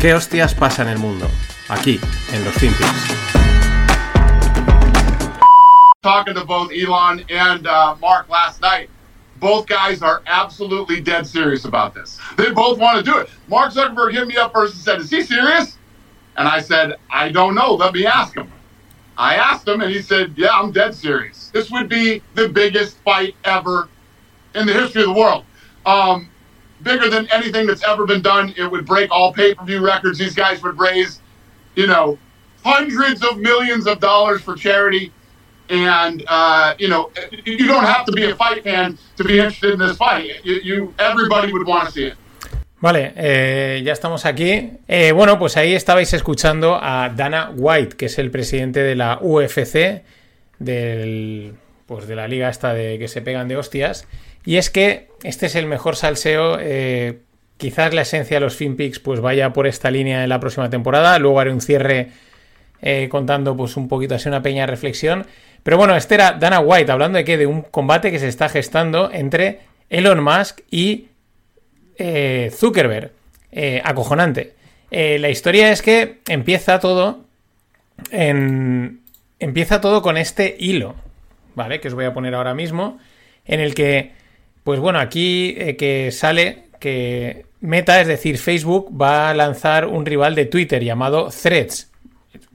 ¿Qué hostias pasa en el mundo? Aquí, en los Finpics. Talking to both Elon and uh, Mark last night. Both guys are absolutely dead serious about this. They both want to do it. Mark Zuckerberg hit me up first and said, Is he serious? And I said, I don't know. Let me ask him. I asked him, and he said, Yeah, I'm dead serious. This would be the biggest fight ever in the history of the world. Um, bigger than anything that's ever been done. It would break all pay per view records. These guys would raise, you know, hundreds of millions of dollars for charity. And, uh, you know, you don't have to be a fight fan to be interested in this fight. You, you everybody would want to see it. Vale, eh, ya estamos aquí. Eh, bueno, pues ahí estabais escuchando a Dana White, que es el presidente de la UFC, del, pues de la liga esta de que se pegan de hostias. Y es que este es el mejor salseo. Eh, quizás la esencia de los FinPix pues vaya por esta línea en la próxima temporada. Luego haré un cierre eh, contando pues un poquito así una pequeña reflexión. Pero bueno, este era Dana White hablando de que de un combate que se está gestando entre Elon Musk y eh, Zuckerberg. Acojonante. La historia es que empieza todo en, empieza todo con este hilo, ¿vale? Que os voy a poner ahora mismo, en el que, pues bueno, aquí que sale que Meta, es decir, Facebook, va a lanzar un rival de Twitter llamado Threads.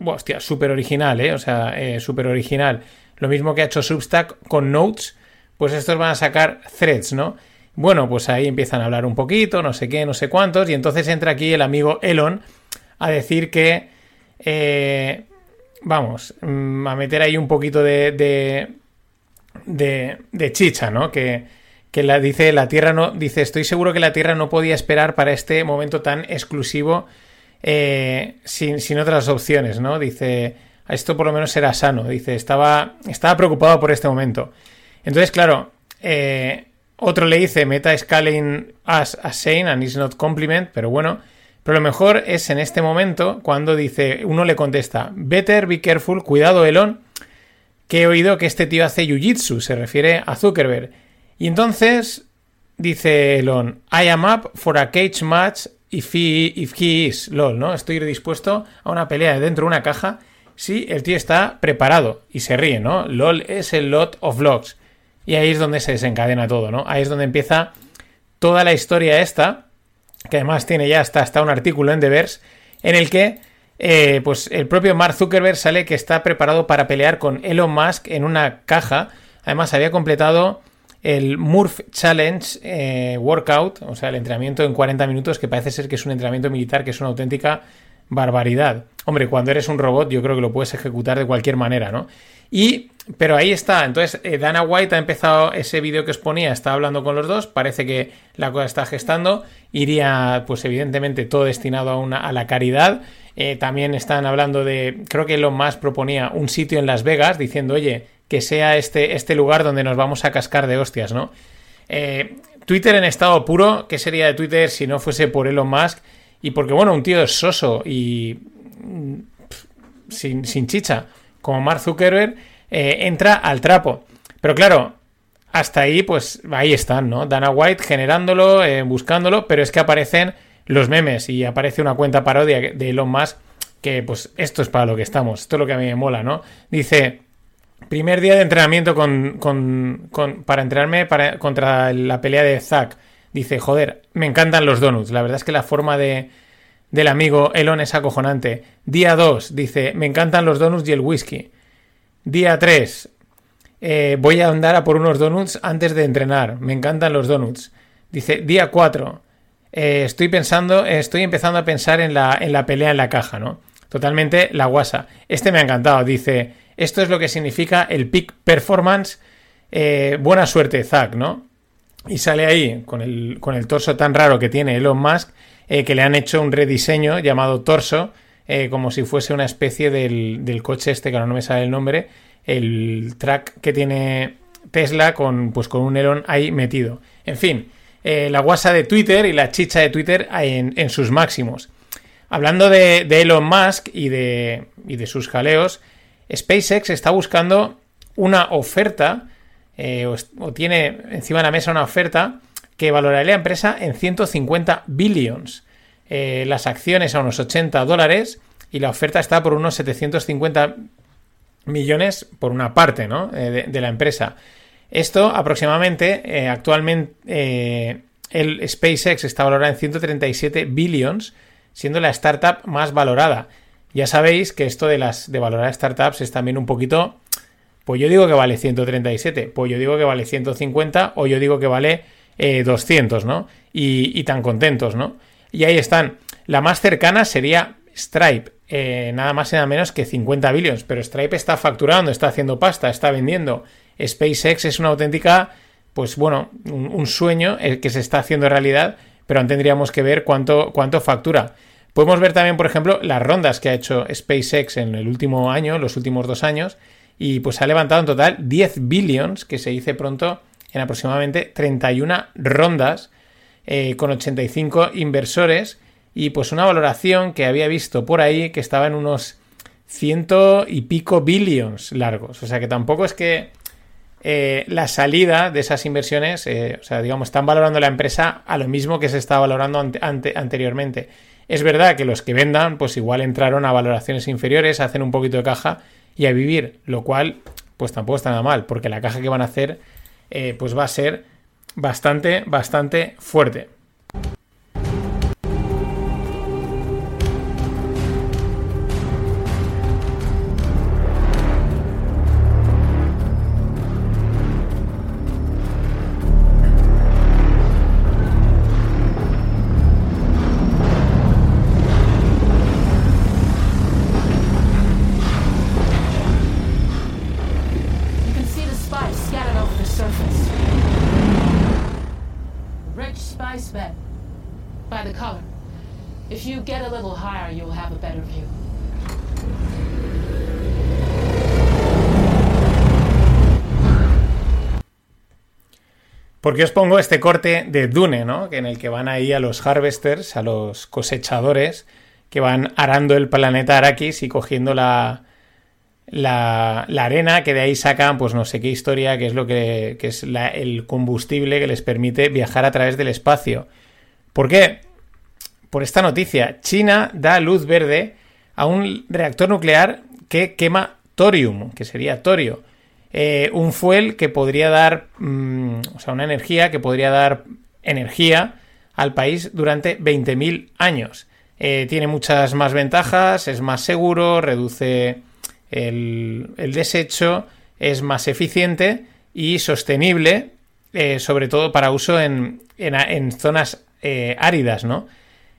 Hostia, súper original, ¿eh? O sea, súper original. Lo mismo que ha hecho Substack con Notes, pues estos van a sacar Threads, ¿no? Bueno, pues ahí empiezan a hablar un poquito, no sé qué, no sé cuántos, y entonces entra aquí el amigo Elon a decir que, eh, vamos, mm, a meter ahí un poquito de, de, de, chicha, ¿no? Que, que la, dice, la Tierra no, dice, estoy seguro que la Tierra no podía esperar para este momento tan exclusivo eh, sin, sin, otras opciones, ¿no? Dice, esto por lo menos será sano, dice, estaba, estaba preocupado por este momento. Entonces, claro, eh, otro le dice meta scaling as a sane and is not compliment, pero bueno. Pero lo mejor es en este momento cuando dice, uno le contesta, better be careful, cuidado Elon, que he oído que este tío hace jiu-jitsu, se refiere a Zuckerberg. Y entonces dice Elon, I am up for a cage match if he, if he is, lol, ¿no? Estoy dispuesto a una pelea dentro de una caja si el tío está preparado. Y se ríe, ¿no? LOL es el lot of logs. Y ahí es donde se desencadena todo, ¿no? Ahí es donde empieza toda la historia esta, que además tiene ya hasta, hasta un artículo en The Verse, en el que eh, pues el propio Mark Zuckerberg sale que está preparado para pelear con Elon Musk en una caja. Además había completado el Murph Challenge eh, Workout, o sea, el entrenamiento en 40 minutos, que parece ser que es un entrenamiento militar, que es una auténtica barbaridad. Hombre, cuando eres un robot yo creo que lo puedes ejecutar de cualquier manera, ¿no? Y, pero ahí está. Entonces, eh, Dana White ha empezado ese vídeo que os ponía, está hablando con los dos, parece que la cosa está gestando, iría, pues evidentemente, todo destinado a, una, a la caridad. Eh, también están hablando de, creo que Elon Musk proponía un sitio en Las Vegas, diciendo, oye, que sea este, este lugar donde nos vamos a cascar de hostias, ¿no? Eh, Twitter en estado puro, ¿qué sería de Twitter si no fuese por Elon Musk? Y porque, bueno, un tío es soso y sin, sin chicha como Mark Zuckerberg, eh, entra al trapo. Pero claro, hasta ahí, pues ahí están, ¿no? Dana White generándolo, eh, buscándolo, pero es que aparecen los memes y aparece una cuenta parodia de Elon Musk que, pues, esto es para lo que estamos, esto es lo que a mí me mola, ¿no? Dice, primer día de entrenamiento con, con, para entrenarme para, contra la pelea de Zack. Dice, joder, me encantan los donuts. La verdad es que la forma de, del amigo Elon es acojonante. Día 2, dice, me encantan los donuts y el whisky. Día 3, eh, voy a andar a por unos donuts antes de entrenar. Me encantan los donuts. Dice, día 4, eh, estoy pensando, estoy empezando a pensar en la, en la pelea en la caja, ¿no? Totalmente la guasa. Este me ha encantado. Dice, esto es lo que significa el peak performance. Eh, buena suerte, Zack, ¿no? Y sale ahí con el, con el torso tan raro que tiene Elon Musk eh, que le han hecho un rediseño llamado Torso, eh, como si fuese una especie del, coche este, que ahora no me sale el nombre, el track que tiene Tesla con, pues, con un Elon ahí metido. En fin, la guasa de Twitter y la chicha de Twitter en, en sus máximos. Hablando de, Elon Musk y de, y de, sus jaleos, SpaceX está buscando una oferta, o, o, tiene encima de la mesa una oferta que valoraría la empresa en 150 billions. eh, las acciones a unos 80 dólares y la oferta está por unos 750 millones por una parte ¿no? Eh, de, la empresa. Esto aproximadamente, eh, actualmente el SpaceX está valorado en 137 billions, siendo la startup más valorada. Ya sabéis que esto de las de valorar startups es también un poquito, pues yo digo que vale 137, pues yo digo que vale 150 o yo digo que vale 200, ¿no? Y, y tan contentos, ¿no? Y ahí están. La más cercana sería Stripe, eh, nada más y nada menos que 50 billions, pero Stripe está facturando, está haciendo pasta, está vendiendo. SpaceX es una auténtica, pues bueno, un, sueño el que se está haciendo realidad, pero aún tendríamos que ver cuánto, cuánto factura. Podemos ver también, por ejemplo, las rondas que ha hecho SpaceX en el último año, los últimos dos años, y pues ha levantado en total 10 billions, que se dice pronto en aproximadamente 31 rondas, eh, con 85 inversores y pues una valoración que había visto por ahí que estaba en unos ciento y pico billions largos. O sea que tampoco es que eh, la salida de esas inversiones, eh, o sea, digamos, están valorando la empresa a lo mismo que se estaba valorando anteriormente. Es verdad que los que vendan, pues igual entraron a valoraciones inferiores, hacen un poquito de caja y a vivir, lo cual, pues tampoco está nada mal, porque la caja que van a hacer, eh, pues va a ser bastante, bastante fuerte. Porque os pongo este corte de Dune, ¿no? En el que van ahí a los harvesters, a los cosechadores, que van arando el planeta Arrakis y cogiendo la, la, arena, que de ahí sacan, pues no sé qué historia, que es lo que, es el combustible que les permite viajar a través del espacio. ¿Por qué? Por esta noticia. China da luz verde a un reactor nuclear que quema thorium, que sería torio. Eh, un fuel que podría dar, mm, o sea, una energía que podría dar energía al país durante 20.000 años. Eh, tiene muchas más ventajas, es más seguro, reduce el, desecho, es más eficiente y sostenible, eh, sobre todo para uso en, zonas áridas, ¿no?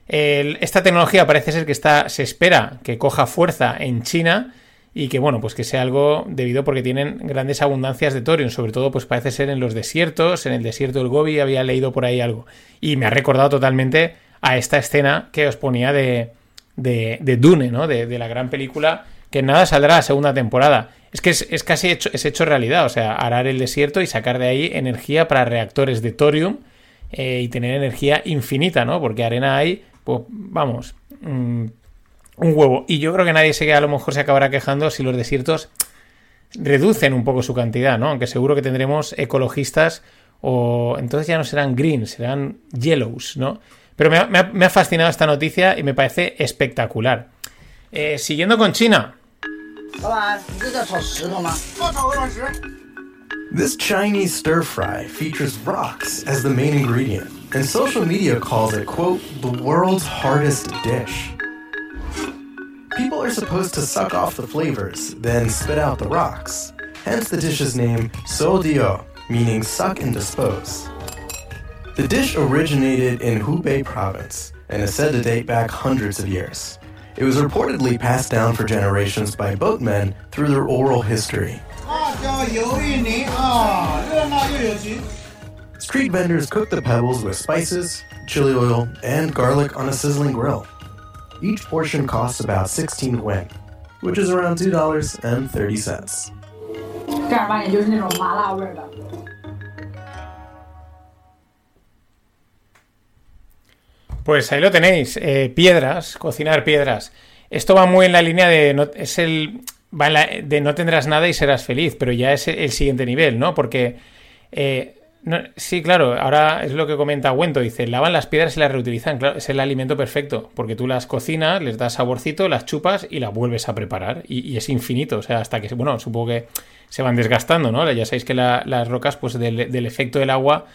esta tecnología parece ser que está, se espera que coja fuerza en China y que bueno, pues que sea algo debido porque tienen grandes abundancias de thorium, sobre todo pues parece ser en los desiertos, en el desierto del Gobi había leído por ahí algo y me ha recordado totalmente a esta escena que os ponía de, de, Dune, ¿no? De, la gran película que nada saldrá a segunda temporada. Es que es, casi hecho, es hecho realidad, o sea, arar el desierto y sacar de ahí energía para reactores de thorium eh, y tener energía infinita, ¿no? Porque arena hay, pues vamos, mm, un huevo. Y yo creo que nadie se a lo mejor se acabará quejando si los desiertos reducen un poco su cantidad, ¿no? Aunque seguro que tendremos ecologistas o entonces ya no serán greens, serán yellows, ¿no? Pero me ha, fascinado esta noticia y me parece espectacular. Eh, siguiendo con China. This Chinese stir fry features rocks as the main ingredient, and social media calls it, quote, the world's hardest dish. People are supposed to suck off the flavors, then spit out the rocks. Hence the dish's name, Sodio, meaning suck and dispose. The dish originated in Hubei province and is said to date back hundreds of years. It was reportedly passed down for generations by boatmen through their oral history. Street vendors cook the pebbles with spices, chili oil, and garlic on a sizzling grill. Each portion costs about 16 wen, which is around $2.30. Pues ahí lo tenéis, eh, piedras, cocinar piedras. Esto va muy en la línea de no, es el de no tendrás nada y serás feliz, pero ya es el siguiente nivel, ¿no? Porque eh, sí, claro, ahora es lo que comenta Wento, dice, lavan las piedras y las reutilizan, claro, es el alimento perfecto, porque tú las cocinas, les das saborcito, las chupas y las vuelves a preparar, y, es infinito, o sea, hasta que, bueno, supongo que se van desgastando, ¿no? Ya sabéis que la, las rocas, pues del, efecto del agua,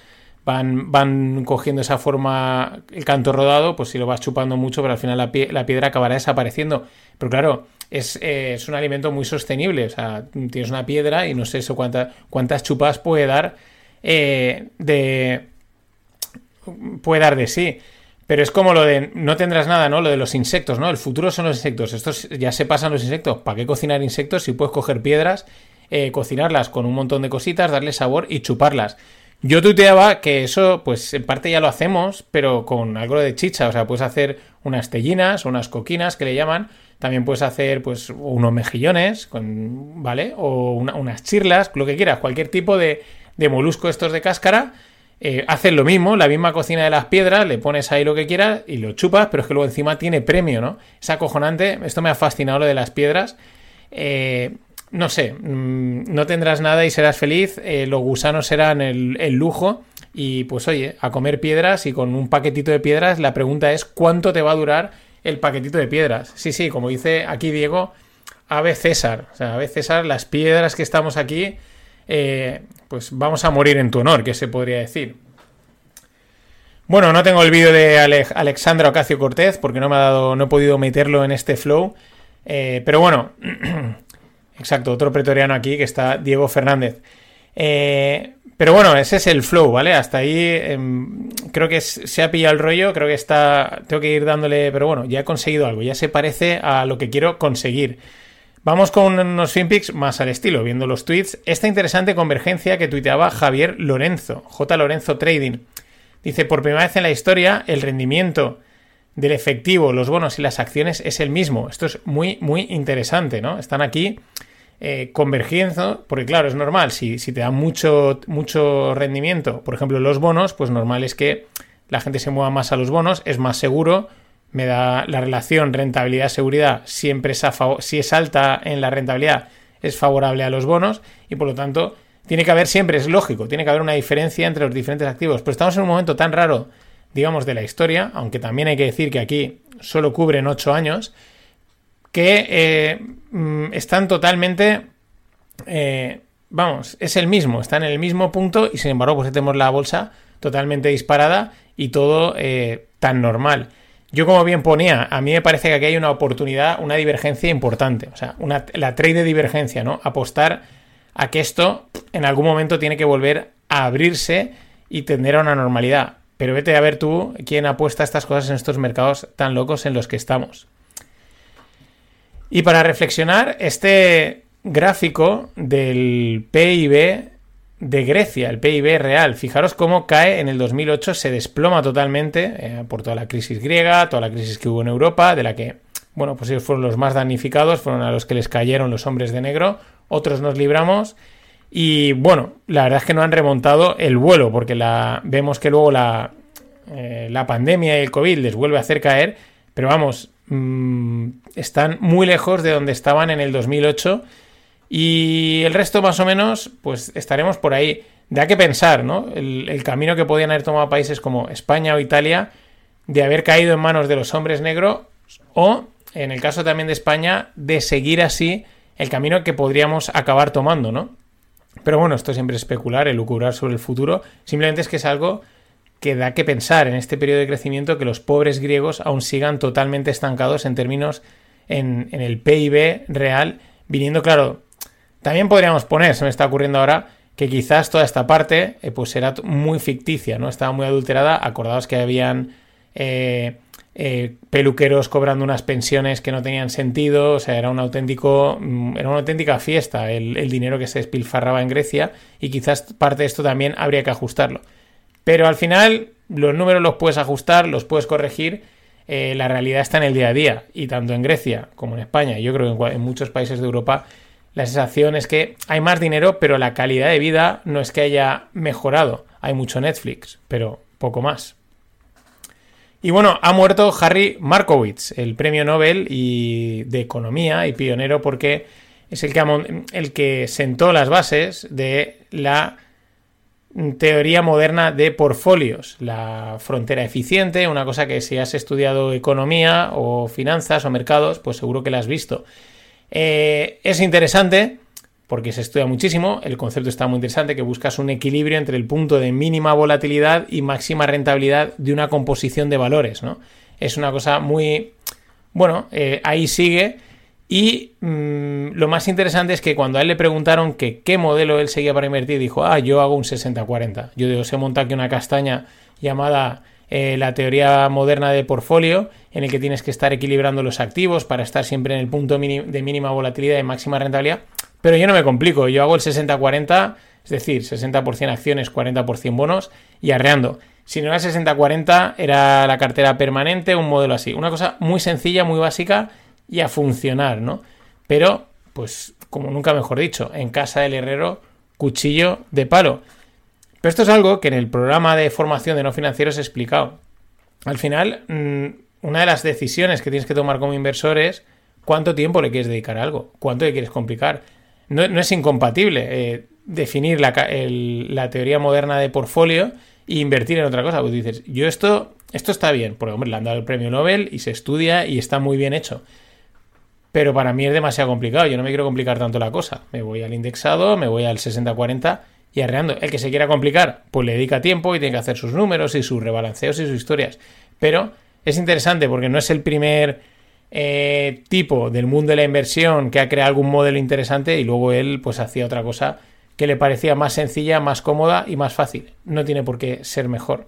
van, van cogiendo esa forma, el canto rodado, pues si lo vas chupando mucho, pero al final la, pie, la piedra acabará desapareciendo. Pero claro, es, eh, es, un alimento muy sostenible, o sea, tienes una piedra y no sé eso cuánta, cuántas chupas puede dar eh, de... puede dar de sí. Pero es como lo de no tendrás nada, ¿no? Lo de los insectos, ¿no? El futuro son los insectos. Estos ya se pasan los insectos. ¿Para qué cocinar insectos si puedes coger piedras, eh, cocinarlas con un montón de cositas, darle sabor y chuparlas? Yo tuiteaba que eso, pues en parte ya lo hacemos, pero con algo de chicha. O sea, puedes hacer unas tellinas, unas coquinas que le llaman. También puedes hacer, pues, unos mejillones, con, ¿vale? O una, unas chirlas, lo que quieras, cualquier tipo de, de molusco estos de cáscara, eh, hacen lo mismo, la misma cocina de las piedras, le pones ahí lo que quieras y lo chupas, pero es que luego encima tiene premio, ¿no? Es acojonante, esto me ha fascinado lo de las piedras. Eh, no sé, mmm, no tendrás nada y serás feliz, eh, los gusanos serán el, lujo y pues oye, a comer piedras y con un paquetito de piedras, la pregunta es ¿cuánto te va a durar el paquetito de piedras? Sí, sí, como dice aquí Diego, Ave César, o sea, Ave César, las piedras que estamos aquí eh, pues vamos a morir en tu honor, que se podría decir. Bueno, no tengo el vídeo de Ale Alexandra Ocasio Cortez porque no me ha dado, no he podido meterlo en este flow. Eh, pero bueno, exacto, otro pretoriano aquí que está Diego Fernández. Eh, pero bueno, ese es el flow, ¿vale? Hasta ahí eh, creo que se ha pillado el rollo, creo que está, tengo que ir dándole, pero bueno, ya he conseguido algo, ya se parece a lo que quiero conseguir. Vamos con unos finpics más al estilo, viendo los tweets. Esta interesante convergencia que tuiteaba Javier Lorenzo, J. Lorenzo Trading. Dice, por primera vez en la historia, el rendimiento del efectivo, los bonos y las acciones es el mismo. Esto es muy, muy interesante, ¿no? Están aquí eh, convergiendo, porque claro, es normal, si, si te dan mucho, mucho rendimiento, por ejemplo, los bonos, pues normal es que la gente se mueva más a los bonos, es más seguro, me da la relación rentabilidad-seguridad siempre es a si es alta en la rentabilidad es favorable a los bonos y por lo tanto tiene que haber siempre, es lógico, tiene que haber una diferencia entre los diferentes activos. Pero estamos en un momento tan raro, digamos, de la historia, aunque también hay que decir que aquí solo cubren 8 años, que eh, mm, están totalmente, eh, vamos, es el mismo, están en el mismo punto y sin embargo pues tenemos la bolsa totalmente disparada y todo eh, tan normal. Yo, como bien ponía, a mí me parece que aquí hay una oportunidad, una divergencia importante. O sea, una, la trade de divergencia, ¿no? Apostar a que esto en algún momento tiene que volver a abrirse y tender a una normalidad. Pero vete a ver tú quién apuesta estas cosas en estos mercados tan locos en los que estamos. Y para reflexionar, este gráfico del PIB de Grecia, el PIB real. Fijaros cómo cae en el 2008, se desploma totalmente eh, por toda la crisis griega, toda la crisis que hubo en Europa, de la que, bueno, pues ellos fueron los más damnificados, fueron a los que les cayeron los hombres de negro, otros nos libramos. Y bueno, la verdad es que no han remontado el vuelo, porque la, vemos que luego la, eh, la pandemia y el COVID les vuelve a hacer caer, pero vamos, mmm, están muy lejos de donde estaban en el 2008 y el resto, más o menos, pues estaremos por ahí. Da que pensar, ¿no? El, el, camino que podían haber tomado países como España o Italia de haber caído en manos de los hombres negros o, en el caso también de España, de seguir así el camino que podríamos acabar tomando, ¿no? Pero bueno, esto siempre es especular, elucubrar sobre el futuro. Simplemente es que es algo que da que pensar en este periodo de crecimiento que los pobres griegos aún sigan totalmente estancados en términos en, en el PIB real, viniendo, claro, también podríamos poner, se me está ocurriendo ahora, que quizás toda esta parte eh, pues era muy ficticia, ¿no? Estaba muy adulterada. Acordaos que habían eh, eh, peluqueros cobrando unas pensiones que no tenían sentido. O sea, era un auténtico. Mm, era una auténtica fiesta el, dinero que se despilfarraba en Grecia. Y quizás parte de esto también habría que ajustarlo. Pero al final, los números los puedes ajustar, los puedes corregir. Eh, la realidad está en el día a día. Y tanto en Grecia como en España, yo creo que en, en muchos países de Europa la sensación es que hay más dinero, pero la calidad de vida no es que haya mejorado. Hay mucho Netflix, pero poco más. Y bueno, ha muerto Harry Markowitz, el premio Nobel y de Economía y pionero porque es el que, el que sentó las bases de la teoría moderna de portfolios, la frontera eficiente, una cosa que si has estudiado economía o finanzas o mercados, pues seguro que la has visto. Eh, es interesante porque se estudia muchísimo, el concepto está muy interesante, que buscas un equilibrio entre el punto de mínima volatilidad y máxima rentabilidad de una composición de valores, ¿no? Es una cosa muy... Bueno, eh, ahí sigue y mm, lo más interesante es que cuando a él le preguntaron que qué modelo él seguía para invertir, dijo, ah, yo hago un 60-40. Yo digo, se monta aquí una castaña llamada eh, la teoría moderna de portfolio, en el que tienes que estar equilibrando los activos para estar siempre en el punto de mínima volatilidad y máxima rentabilidad. Pero yo no me complico, yo hago el 60-40, es decir, 60% acciones, 40% bonos y arreando. Si no era 60-40, era la cartera permanente, un modelo así. Una cosa muy sencilla, muy básica y a funcionar, ¿no? Pero, pues, como nunca mejor dicho, en casa del herrero, cuchillo de palo. Pero esto es algo que en el programa de formación de no financieros he explicado. Al final, mm, una de las decisiones que tienes que tomar como inversor es cuánto tiempo le quieres dedicar a algo, cuánto le quieres complicar. No, es incompatible eh, definir la, la, teoría moderna de portfolio e invertir en otra cosa. Pues dices, yo esto, esto está bien, porque hombre, le han dado el premio Nobel y se estudia y está muy bien hecho pero para mí es demasiado complicado. Yo no me quiero complicar tanto la cosa. Me voy al indexado, me voy al 60-40 y arreando. El que se quiera complicar, pues le dedica tiempo y tiene que hacer sus números y sus rebalanceos y sus historias. Pero es interesante porque no es el primer eh, tipo del mundo de la inversión que ha creado algún modelo interesante y luego él pues hacía otra cosa que le parecía más sencilla, más cómoda y más fácil. No tiene por qué ser mejor.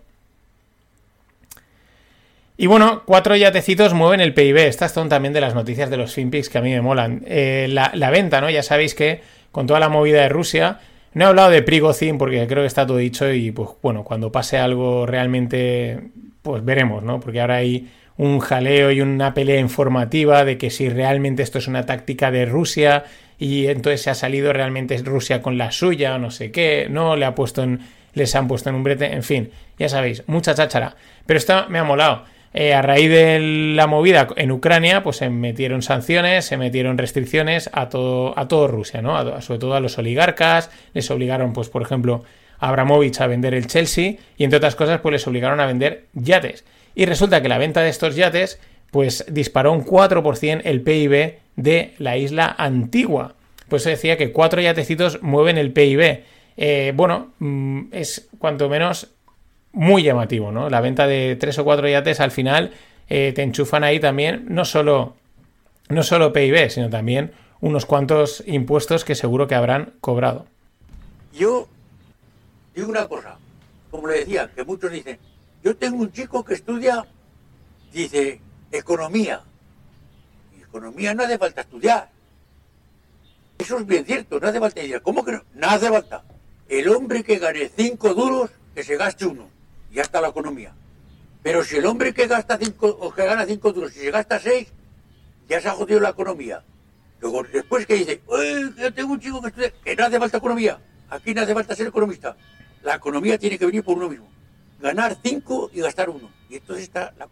Y bueno, cuatro yatecitos mueven el PIB. Estas son también de las noticias de los FinPix que a mí me molan. Eh, la, venta, ¿no? Ya sabéis que con toda la movida de Rusia, no he hablado de Prigozhin porque creo que está todo dicho y pues bueno, cuando pase algo realmente, pues veremos, ¿no? Porque ahora hay un jaleo y una pelea informativa de que si realmente esto es una táctica de Rusia y entonces se ha salido realmente Rusia con la suya o no sé qué, no, le ha puesto en, les han puesto en un brete, en fin, ya sabéis, mucha cháchara. Pero esto me ha molado. Eh, a raíz de la movida en Ucrania, pues se metieron sanciones, se metieron restricciones a todo, a todo Rusia, ¿no? sobre todo a los oligarcas, les obligaron, pues, por ejemplo, a Abramovich a vender el Chelsea y entre otras cosas, pues les obligaron a vender yates. Y resulta que la venta de estos yates, pues disparó un 4% el PIB de la isla antigua. Pues se decía que cuatro yatecitos mueven el PIB. Eh, bueno, mm, es cuanto menos muy llamativo, ¿no? La venta de tres o cuatro yates al final eh, te enchufan ahí también no solo, no solo PIB, sino también unos cuantos impuestos que seguro que habrán cobrado. Yo digo una cosa, como le decía, que muchos dicen, yo tengo un chico que estudia, dice, economía. Y economía no hace falta estudiar. Eso es bien cierto, no hace falta estudiar. ¿Cómo que no? No hace falta. El hombre que gane cinco duros, que se gaste uno ya está la economía. Pero si el hombre que gasta cinco, o que gana cinco duros, si se gasta seis, ya se ha jodido la economía. Luego, después que dice, yo tengo un chico que estudia, que no hace falta economía. Aquí no hace falta ser economista. La economía tiene que venir por uno mismo. Ganar cinco y gastar uno. Y entonces está la.